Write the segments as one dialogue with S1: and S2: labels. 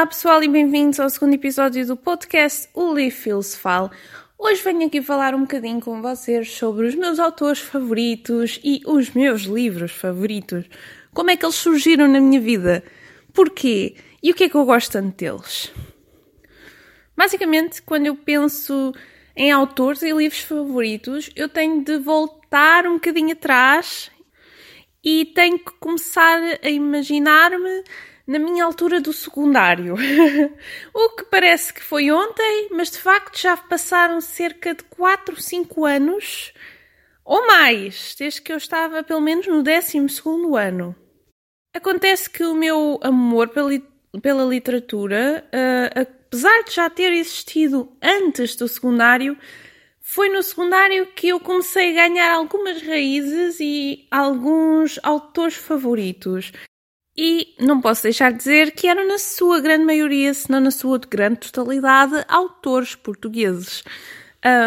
S1: Olá pessoal e bem-vindos ao segundo episódio do podcast O Livro Filosofal. Hoje venho aqui falar um bocadinho com vocês sobre os meus autores favoritos e os meus livros favoritos. Como é que eles surgiram na minha vida? Porquê? E o que é que eu gosto tanto deles? Basicamente, quando eu penso em autores e livros favoritos, eu tenho de voltar um bocadinho atrás e tenho que começar a imaginar-me na minha altura do secundário. o que parece que foi ontem, mas de facto já passaram cerca de 4, 5 anos ou mais, desde que eu estava pelo menos no 12 ano. Acontece que o meu amor pela, pela literatura, uh, apesar de já ter existido antes do secundário, foi no secundário que eu comecei a ganhar algumas raízes e alguns autores favoritos. E não posso deixar de dizer que eram, na sua grande maioria, se não na sua grande totalidade, autores portugueses.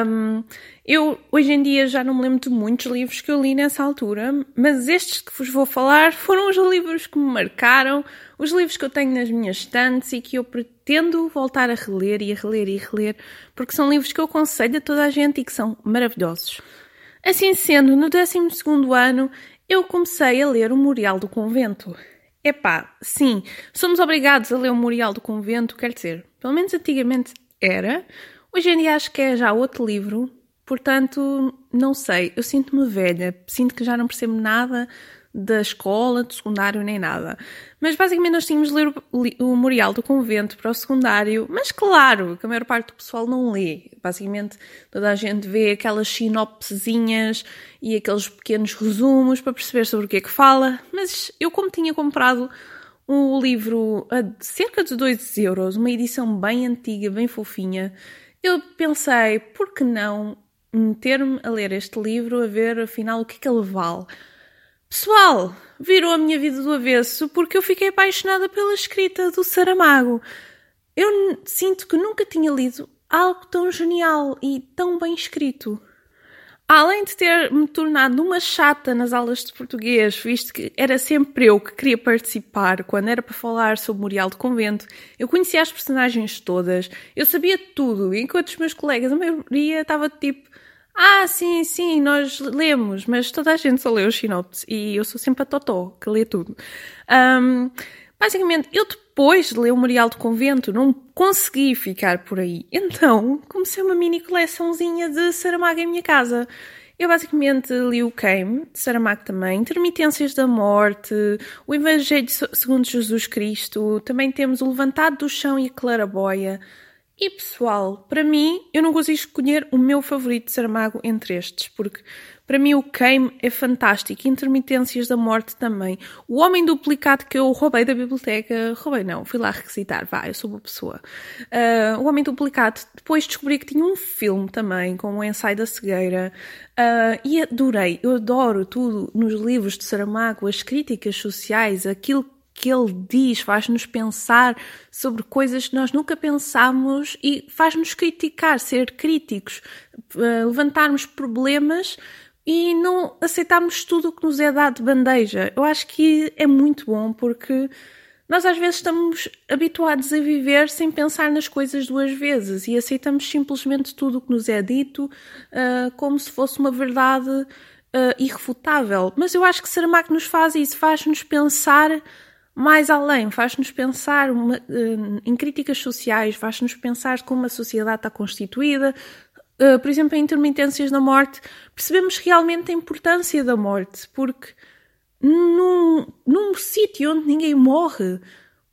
S1: Um, eu, hoje em dia, já não me lembro de muitos livros que eu li nessa altura, mas estes que vos vou falar foram os livros que me marcaram, os livros que eu tenho nas minhas estantes e que eu pretendo voltar a reler e a reler e a reler, porque são livros que eu aconselho a toda a gente e que são maravilhosos. Assim sendo, no 12 ano, eu comecei a ler o Memorial do Convento. Epá, sim, somos obrigados a ler o Memorial do Convento, quer dizer, pelo menos antigamente era. Hoje em dia acho que é já outro livro, portanto, não sei, eu sinto-me velha, sinto que já não percebo nada da escola, do secundário, nem nada. Mas basicamente nós tínhamos de ler o, o Memorial do Convento para o secundário, mas claro que a maior parte do pessoal não lê. Basicamente toda a gente vê aquelas sinopsezinhas e aqueles pequenos resumos para perceber sobre o que é que fala, mas eu como tinha comprado o livro a cerca de 2 euros, uma edição bem antiga, bem fofinha, eu pensei, por que não meter-me a ler este livro, a ver afinal o que é que ele vale. Pessoal, virou a minha vida do avesso porque eu fiquei apaixonada pela escrita do Saramago. Eu sinto que nunca tinha lido algo tão genial e tão bem escrito. Além de ter me tornado uma chata nas aulas de português, visto que era sempre eu que queria participar quando era para falar sobre Memorial do Convento, eu conhecia as personagens todas, eu sabia tudo, enquanto os meus colegas, a maioria, estava tipo ah, sim, sim, nós lemos, mas toda a gente só lê os sinopses e eu sou sempre a Totó, que lê tudo. Um, basicamente, eu depois de ler o Memorial do Convento não consegui ficar por aí. Então, comecei uma mini coleçãozinha de Saramago em minha casa. Eu basicamente li o Queime, de Saramago também, Intermitências da Morte, o Evangelho segundo Jesus Cristo, também temos o Levantado do Chão e a Claraboia. E pessoal, para mim, eu não consigo escolher o meu favorito de Saramago entre estes, porque para mim o Queime é fantástico, Intermitências da Morte também. O Homem Duplicado que eu roubei da biblioteca, roubei não, fui lá requisitar, vá, eu sou uma pessoa. Uh, o Homem Duplicado, depois descobri que tinha um filme também, com o Ensaio da Cegueira, uh, e adorei, eu adoro tudo nos livros de Saramago, as críticas sociais, aquilo que ele diz faz-nos pensar sobre coisas que nós nunca pensámos e faz-nos criticar, ser críticos, eh, levantarmos problemas e não aceitarmos tudo o que nos é dado de bandeja. Eu acho que é muito bom porque nós às vezes estamos habituados a viver sem pensar nas coisas duas vezes e aceitamos simplesmente tudo o que nos é dito uh, como se fosse uma verdade uh, irrefutável. Mas eu acho que Saramago nos faz isso, faz-nos pensar mais além, faz-nos pensar uma, uh, em críticas sociais, faz-nos pensar como a sociedade está constituída. Uh, por exemplo, em intermitências da morte, percebemos realmente a importância da morte, porque num, num sítio onde ninguém morre,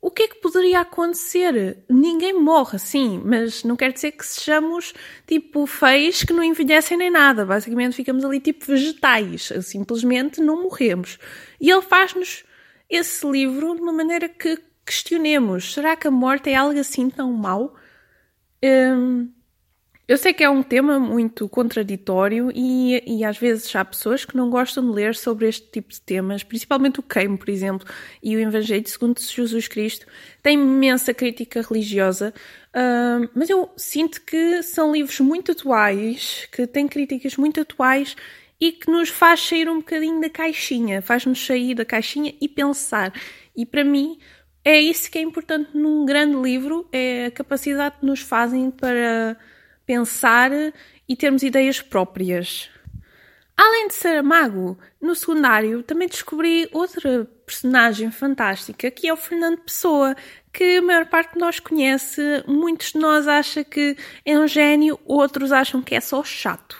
S1: o que é que poderia acontecer? Ninguém morre, sim, mas não quer dizer que sejamos tipo feios que não envelhecem nem nada. Basicamente ficamos ali tipo vegetais, simplesmente não morremos. E ele faz-nos esse livro de uma maneira que questionemos: será que a morte é algo assim tão mau? Hum, eu sei que é um tema muito contraditório e, e às vezes há pessoas que não gostam de ler sobre este tipo de temas, principalmente o Queimo, por exemplo, e o Evangelho segundo Jesus Cristo. Tem imensa crítica religiosa, uh, mas eu sinto que são livros muito atuais, que têm críticas muito atuais e que nos faz sair um bocadinho da caixinha, faz-nos sair da caixinha e pensar. E para mim, é isso que é importante num grande livro, é a capacidade que nos fazem para pensar e termos ideias próprias. Além de Saramago, no secundário também descobri outra personagem fantástica, que é o Fernando Pessoa, que a maior parte de nós conhece. Muitos de nós acham que é um gênio, outros acham que é só chato.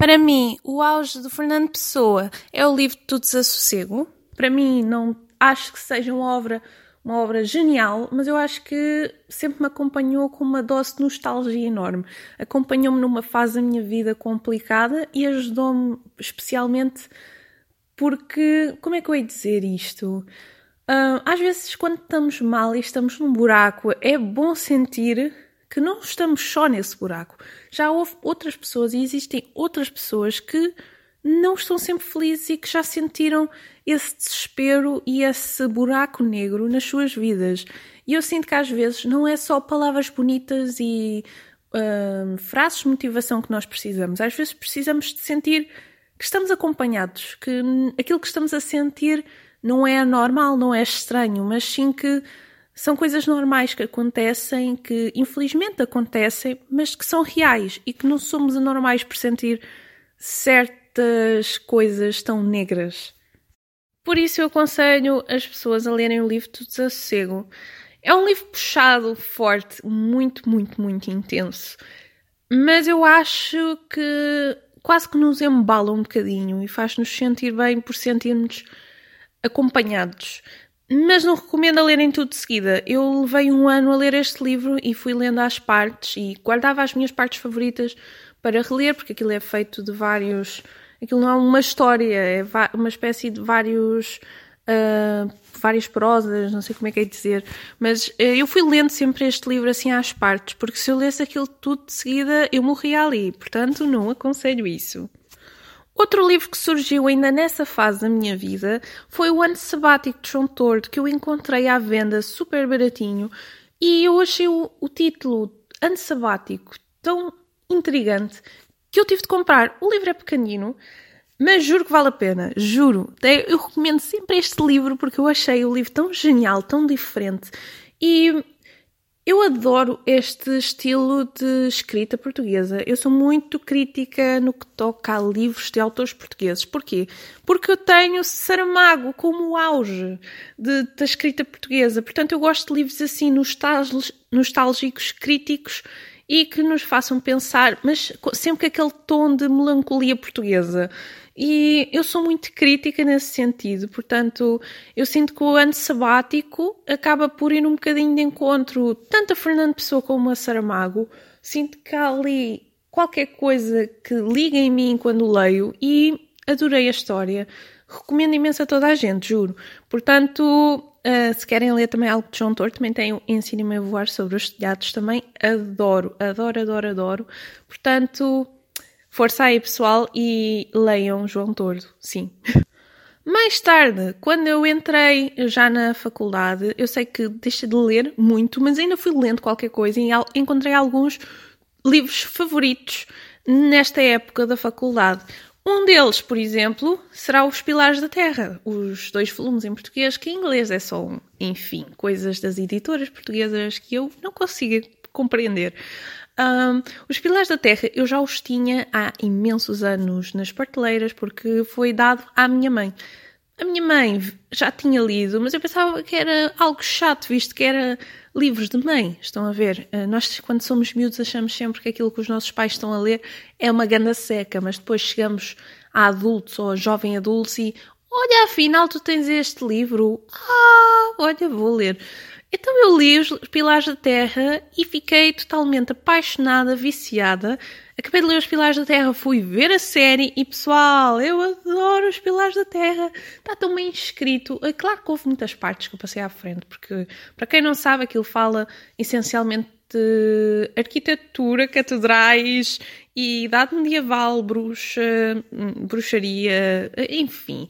S1: Para mim, o auge do Fernando Pessoa é o livro do Desassossego. Para mim, não acho que seja uma obra uma obra genial, mas eu acho que sempre me acompanhou com uma dose de nostalgia enorme. Acompanhou-me numa fase da minha vida complicada e ajudou-me especialmente porque, como é que eu ia dizer isto? Uh, às vezes, quando estamos mal e estamos num buraco, é bom sentir que não estamos só nesse buraco. Já houve outras pessoas e existem outras pessoas que não estão sempre felizes e que já sentiram esse desespero e esse buraco negro nas suas vidas. E eu sinto que às vezes não é só palavras bonitas e uh, frases de motivação que nós precisamos. Às vezes precisamos de sentir que estamos acompanhados, que aquilo que estamos a sentir não é anormal, não é estranho, mas sim que são coisas normais que acontecem, que infelizmente acontecem, mas que são reais e que não somos anormais por sentir certas coisas tão negras. Por isso eu aconselho as pessoas a lerem o livro do Desassossego. É um livro puxado, forte, muito, muito, muito intenso. Mas eu acho que quase que nos embala um bocadinho e faz-nos sentir bem por sentirmos acompanhados. Mas não recomendo a lerem tudo de seguida. Eu levei um ano a ler este livro e fui lendo às partes e guardava as minhas partes favoritas para reler, porque aquilo é feito de vários aquilo não é uma história, é uma espécie de vários. Uh, várias prosas, não sei como é que é dizer, mas uh, eu fui lendo sempre este livro assim às partes, porque se eu lesse aquilo tudo de seguida eu morria ali, portanto não aconselho isso. Outro livro que surgiu ainda nessa fase da minha vida foi o Ano Sabático de João Tordo, que eu encontrei à venda super baratinho e eu achei o, o título Ano Sabático tão intrigante que eu tive de comprar. O livro é pequenino, mas juro que vale a pena, juro. Eu recomendo sempre este livro porque eu achei o livro tão genial, tão diferente e eu adoro este estilo de escrita portuguesa. Eu sou muito crítica no que toca a livros de autores portugueses. Porquê? Porque eu tenho Saramago como auge de, da escrita portuguesa. Portanto, eu gosto de livros assim nostálgicos, críticos e que nos façam pensar, mas sempre com aquele tom de melancolia portuguesa. E eu sou muito crítica nesse sentido, portanto, eu sinto que o ano sabático acaba por ir um bocadinho de encontro tanto a Fernando Pessoa como a Saramago. Sinto que há ali qualquer coisa que liga em mim quando leio e adorei a história. Recomendo imenso a toda a gente, juro. Portanto, Uh, se querem ler também algo de João Torto, também tenho Ensina-me a Voar sobre os telhados, também adoro, adoro, adoro, adoro. Portanto, força aí pessoal e leiam João Tordo, sim. Mais tarde, quando eu entrei já na faculdade, eu sei que deixei de ler muito, mas ainda fui lendo qualquer coisa e encontrei alguns livros favoritos nesta época da faculdade. Um deles, por exemplo, será Os Pilares da Terra, os dois volumes em português, que em inglês é só um, enfim, coisas das editoras portuguesas que eu não consigo compreender. Um, os Pilares da Terra eu já os tinha há imensos anos nas prateleiras porque foi dado à minha mãe. A minha mãe já tinha lido, mas eu pensava que era algo chato, visto que era livros de mãe. Estão a ver? Ah, nós, quando somos miúdos, achamos sempre que aquilo que os nossos pais estão a ler é uma ganda seca, mas depois chegamos a adultos ou a jovem adultos e olha, afinal tu tens este livro. Ah, olha, vou ler. Então eu li os Pilares da Terra e fiquei totalmente apaixonada, viciada. Acabei de ler os Pilares da Terra, fui ver a série e pessoal, eu adoro os Pilares da Terra. Está tão bem escrito. É claro que houve muitas partes que eu passei à frente, porque para quem não sabe, aquilo fala essencialmente de arquitetura, catedrais e idade medieval, bruxa, hum, bruxaria, enfim.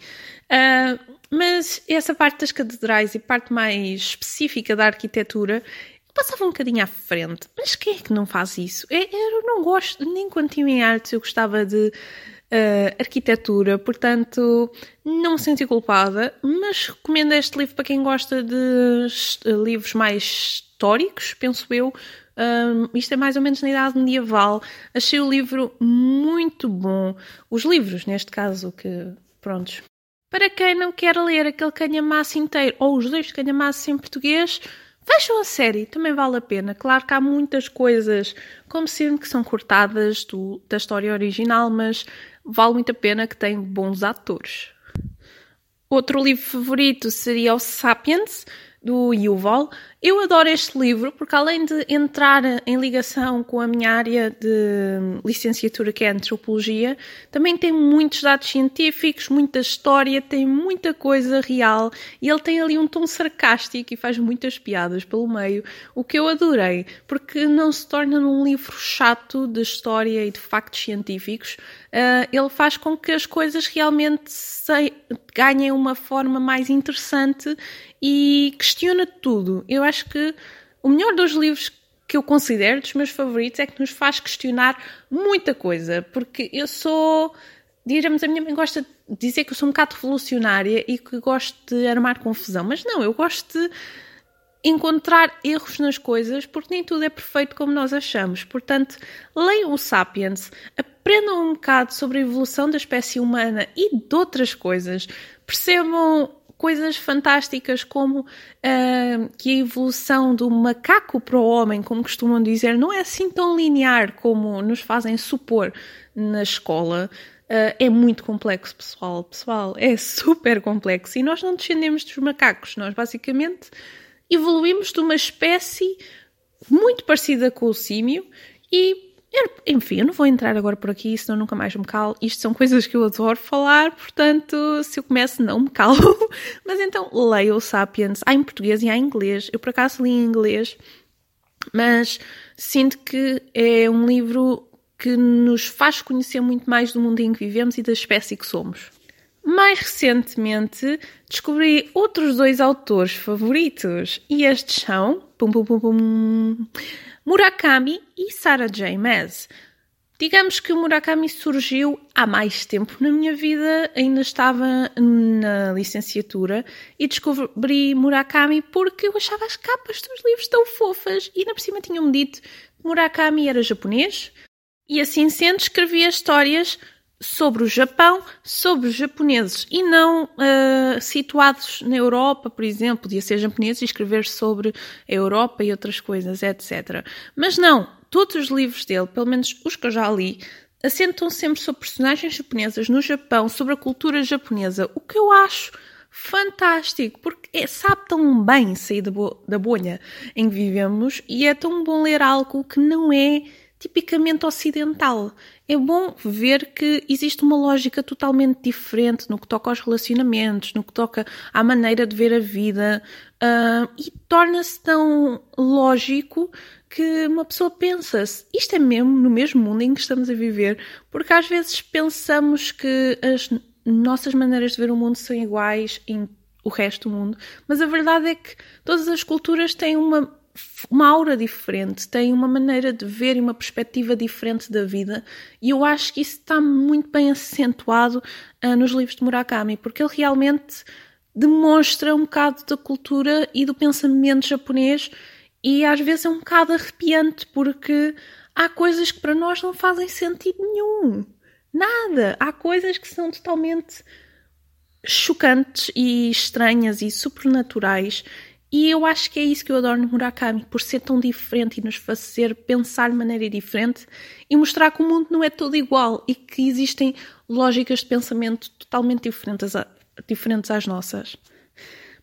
S1: Uh, mas essa parte das catedrais e parte mais específica da arquitetura passava um bocadinho à frente. Mas quem é que não faz isso? Eu, eu não gosto, nem quando estive em artes, eu gostava de uh, arquitetura, portanto não me senti culpada, mas recomendo este livro para quem gosta de livros mais históricos, penso eu. Um, isto é mais ou menos na idade medieval. Achei o livro muito bom. Os livros, neste caso, que prontos. Para quem não quer ler aquele canhamaço inteiro ou os dois canhamaços em português, Vejam a série, também vale a pena. Claro que há muitas coisas, como sempre, que são cortadas do, da história original, mas vale muito a pena que tem bons atores. Outro livro favorito seria o Sapiens, do Yuval. Eu adoro este livro porque, além de entrar em ligação com a minha área de licenciatura, que é antropologia, também tem muitos dados científicos, muita história, tem muita coisa real e ele tem ali um tom sarcástico e faz muitas piadas pelo meio, o que eu adorei, porque não se torna num livro chato de história e de factos científicos. Uh, ele faz com que as coisas realmente se, ganhem uma forma mais interessante e questiona tudo. Eu acho que o melhor dos livros que eu considero dos meus favoritos é que nos faz questionar muita coisa, porque eu sou, digamos, a minha mãe gosta de dizer que eu sou um bocado revolucionária e que gosto de armar confusão, mas não, eu gosto de encontrar erros nas coisas, porque nem tudo é perfeito como nós achamos. Portanto, leiam o Sapiens, aprendam um bocado sobre a evolução da espécie humana e de outras coisas, percebam coisas fantásticas como uh, que a evolução do macaco para o homem, como costumam dizer, não é assim tão linear como nos fazem supor na escola. Uh, é muito complexo, pessoal. Pessoal, é super complexo. E nós não descendemos dos macacos. Nós, basicamente, evoluímos de uma espécie muito parecida com o símio e enfim, eu não vou entrar agora por aqui, senão nunca mais me calo. Isto são coisas que eu adoro falar, portanto, se eu começo, não me calo. Mas então, leia o Sapiens. Há em português e há em inglês. Eu, por acaso, li em inglês, mas sinto que é um livro que nos faz conhecer muito mais do mundo em que vivemos e da espécie que somos. Mais recentemente, descobri outros dois autores favoritos, e estes são. Pum, pum, pum, pum, Murakami e Sarah J. Maas. Digamos que o Murakami surgiu há mais tempo na minha vida, ainda estava na licenciatura e descobri Murakami porque eu achava as capas dos livros tão fofas e na por cima tinham-me dito que Murakami era japonês e assim sendo escrevia histórias sobre o Japão, sobre os japoneses e não uh, situados na Europa, por exemplo, podia ser japoneses e escrever sobre a Europa e outras coisas, etc. Mas não, todos os livros dele, pelo menos os que eu já li, assentam sempre sobre personagens japonesas no Japão, sobre a cultura japonesa, o que eu acho fantástico, porque é, sabe tão bem sair da, bo da bolha em que vivemos e é tão bom ler algo que não é tipicamente ocidental. É bom ver que existe uma lógica totalmente diferente no que toca aos relacionamentos, no que toca à maneira de ver a vida, uh, e torna-se tão lógico que uma pessoa pensa -se, isto é mesmo no mesmo mundo em que estamos a viver, porque às vezes pensamos que as nossas maneiras de ver o mundo são iguais em o resto do mundo, mas a verdade é que todas as culturas têm uma uma aura diferente, tem uma maneira de ver e uma perspectiva diferente da vida, e eu acho que isso está muito bem acentuado uh, nos livros de Murakami, porque ele realmente demonstra um bocado da cultura e do pensamento japonês, e às vezes é um bocado arrepiante, porque há coisas que para nós não fazem sentido nenhum. Nada! Há coisas que são totalmente chocantes e estranhas e supernaturais e eu acho que é isso que eu adoro no Murakami, por ser tão diferente e nos fazer pensar de maneira diferente e mostrar que o mundo não é todo igual e que existem lógicas de pensamento totalmente diferentes, a, diferentes às nossas.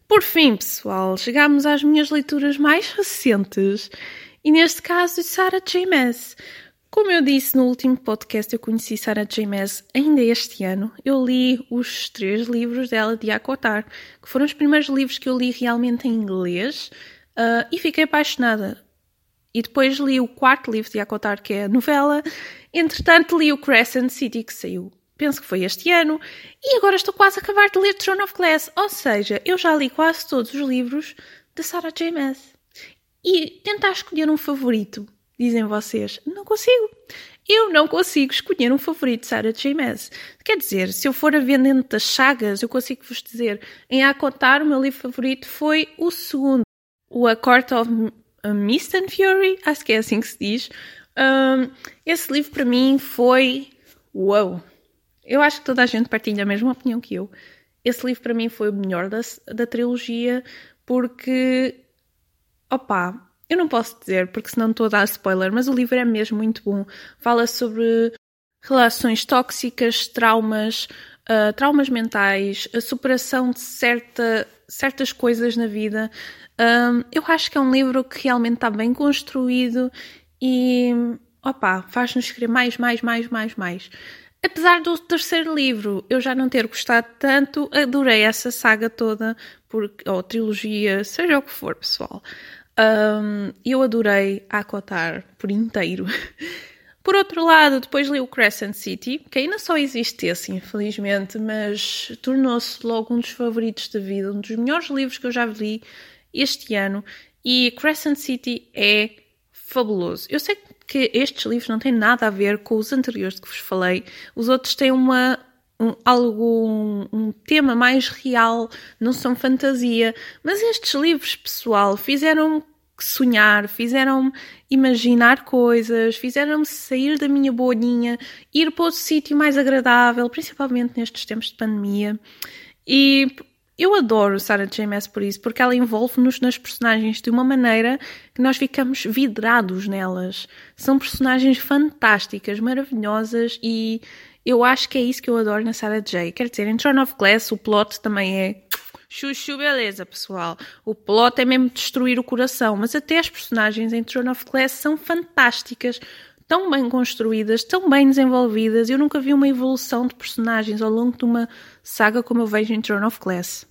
S1: Por fim, pessoal, chegamos às minhas leituras mais recentes e neste caso de Sarah J. Maas. Como eu disse no último podcast, eu conheci Sarah J. Maas ainda este ano. Eu li os três livros dela de Akotar, que foram os primeiros livros que eu li realmente em inglês uh, e fiquei apaixonada. E depois li o quarto livro de Akotar, que é a novela. Entretanto, li o Crescent City, que saiu, penso que foi este ano. E agora estou quase a acabar de ler Throne of Glass. Ou seja, eu já li quase todos os livros de Sarah J. Maas. E tentar escolher um favorito dizem vocês. Não consigo. eu não consigo escolher um favorito de Sarah J. Maas. Quer dizer, se eu for a ver dentro das chagas, eu consigo vos dizer, em A Contar, o meu livro favorito foi o segundo, o A Court of Mist and Fury, acho que é assim que se diz. Um, esse livro para mim foi. Uou! Eu acho que toda a gente partilha a mesma opinião que eu. Esse livro para mim foi o melhor da, da trilogia porque. Opa, eu não posso dizer porque senão estou a dar spoiler, mas o livro é mesmo muito bom. Fala sobre relações tóxicas, traumas, uh, traumas mentais, a superação de certa, certas coisas na vida. Um, eu acho que é um livro que realmente está bem construído e opa, faz-nos querer mais, mais, mais, mais, mais. Apesar do terceiro livro eu já não ter gostado tanto, adorei essa saga toda, porque, ou trilogia, seja o que for, pessoal. Um, eu adorei Acotar por inteiro. Por outro lado, depois li o Crescent City, que ainda só existe esse, infelizmente, mas tornou-se logo um dos favoritos da vida, um dos melhores livros que eu já li este ano. E Crescent City é fabuloso. Eu sei que estes livros não têm nada a ver com os anteriores que vos falei. Os outros têm uma, um, um, tema mais real, não são fantasia. Mas estes livros, pessoal, fizeram sonhar, fizeram-me imaginar coisas, fizeram-me sair da minha bolinha, ir para outro sítio mais agradável, principalmente nestes tempos de pandemia. E eu adoro Sarah J. Maas por isso, porque ela envolve-nos nas personagens de uma maneira que nós ficamos vidrados nelas. São personagens fantásticas, maravilhosas e eu acho que é isso que eu adoro na Sarah J. Quer dizer, em Throne of Glass o plot também é chuchu beleza, pessoal. O plot é mesmo destruir o coração, mas até as personagens em Throne of Glass são fantásticas tão bem construídas, tão bem desenvolvidas. Eu nunca vi uma evolução de personagens ao longo de uma saga como eu vejo em Throne of Glass.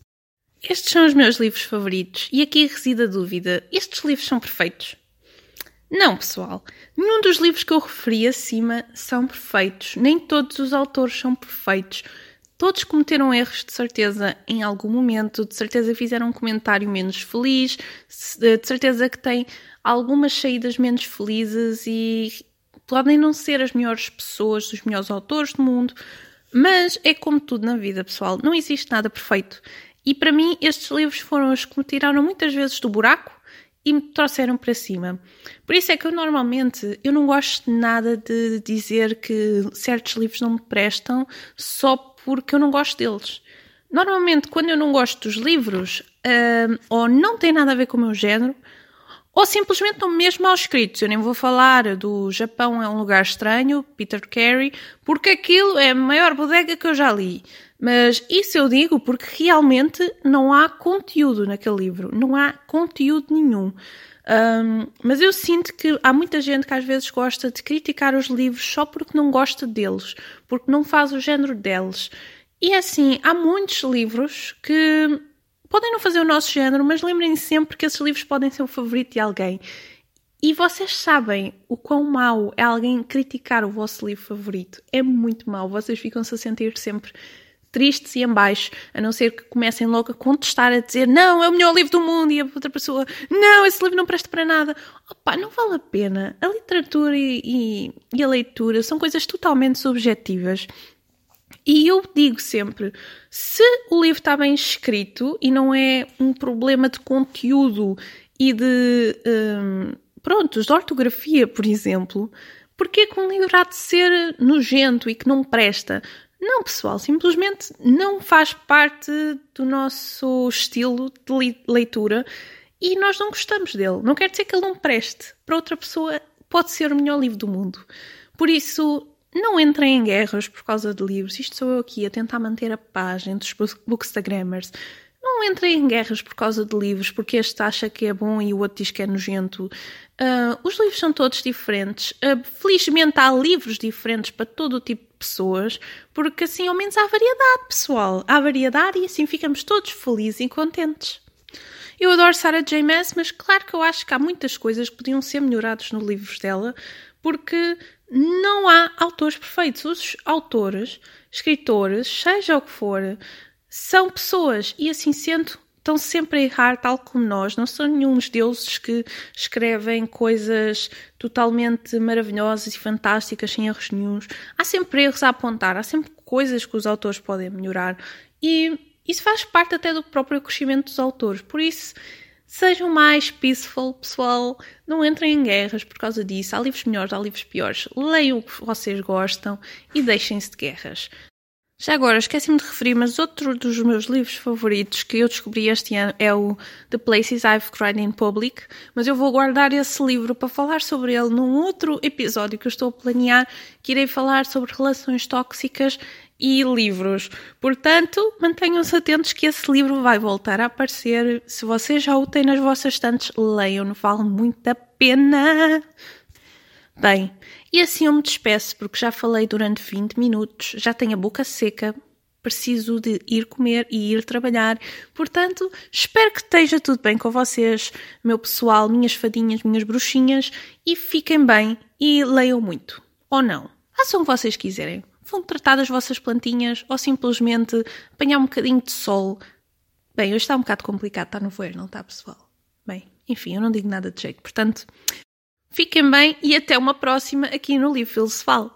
S1: Estes são os meus livros favoritos e aqui reside a dúvida: estes livros são perfeitos? Não, pessoal. Nenhum dos livros que eu referi acima são perfeitos. Nem todos os autores são perfeitos. Todos cometeram erros, de certeza, em algum momento. De certeza fizeram um comentário menos feliz. De certeza que têm algumas saídas menos felizes e podem não ser as melhores pessoas, os melhores autores do mundo, mas é como tudo na vida, pessoal, não existe nada perfeito. E para mim, estes livros foram os que me tiraram muitas vezes do buraco e me trouxeram para cima. Por isso é que eu normalmente eu não gosto nada de dizer que certos livros não me prestam só porque eu não gosto deles. Normalmente, quando eu não gosto dos livros, uh, ou não tem nada a ver com o meu género, ou simplesmente estão mesmo mal escritos. Eu nem vou falar do Japão é um lugar estranho, Peter Carey, porque aquilo é a maior bodega que eu já li. Mas isso eu digo porque realmente não há conteúdo naquele livro, não há conteúdo nenhum. Um, mas eu sinto que há muita gente que às vezes gosta de criticar os livros só porque não gosta deles, porque não faz o género deles. E é assim, há muitos livros que podem não fazer o nosso género, mas lembrem sempre que esses livros podem ser o favorito de alguém. E vocês sabem o quão mau é alguém criticar o vosso livro favorito. É muito mau. Vocês ficam-se a sentir sempre tristes e em baixo, a não ser que comecem logo a contestar, a dizer não, é o melhor livro do mundo, e a outra pessoa, não, esse livro não presta para nada. Opa, não vale a pena. A literatura e, e, e a leitura são coisas totalmente subjetivas e eu digo sempre: se o livro está bem escrito e não é um problema de conteúdo e de. Um, prontos, de ortografia, por exemplo, porque que um livro há de ser nojento e que não presta? Não, pessoal, simplesmente não faz parte do nosso estilo de leitura e nós não gostamos dele. Não quer dizer que ele não preste. Para outra pessoa, pode ser o melhor livro do mundo. Por isso, não entrem em guerras por causa de livros. Isto sou eu aqui a tentar manter a paz entre os bookstagrammers. Não entrem em guerras por causa de livros, porque este acha que é bom e o outro diz que é nojento. Uh, os livros são todos diferentes. Uh, felizmente há livros diferentes para todo o tipo de pessoas, porque assim ao menos há variedade, pessoal. Há variedade e assim ficamos todos felizes e contentes. Eu adoro Sarah J. Maas, mas claro que eu acho que há muitas coisas que podiam ser melhoradas nos livros dela, porque não há autores perfeitos. Os autores, escritores, seja o que for, são pessoas e assim sendo estão sempre a errar, tal como nós. Não são nenhum deuses que escrevem coisas totalmente maravilhosas e fantásticas, sem erros nenhums. Há sempre erros a apontar, há sempre coisas que os autores podem melhorar. E isso faz parte até do próprio crescimento dos autores. Por isso, sejam mais peaceful, pessoal. Não entrem em guerras por causa disso. Há livros melhores, há livros piores. Leiam o que vocês gostam e deixem-se de guerras. Já agora, esqueci-me de referir, mas outro dos meus livros favoritos que eu descobri este ano é o The Places I've Cried in Public, mas eu vou guardar esse livro para falar sobre ele num outro episódio que eu estou a planear, que irei falar sobre relações tóxicas e livros. Portanto, mantenham-se atentos que esse livro vai voltar a aparecer. Se vocês já o têm nas vossas estantes, leiam, vale muito a pena. Bem, e assim eu me despeço porque já falei durante 20 minutos, já tenho a boca seca, preciso de ir comer e ir trabalhar. Portanto, espero que esteja tudo bem com vocês, meu pessoal, minhas fadinhas, minhas bruxinhas, e fiquem bem e leiam muito. Ou não. Façam o que vocês quiserem. Vão tratar das vossas plantinhas ou simplesmente apanhar um bocadinho de sol. Bem, hoje está um bocado complicado, está no voeiro, não está, pessoal? Bem, enfim, eu não digo nada de jeito. Portanto, Fiquem bem e até uma próxima aqui no Livro Filosofal.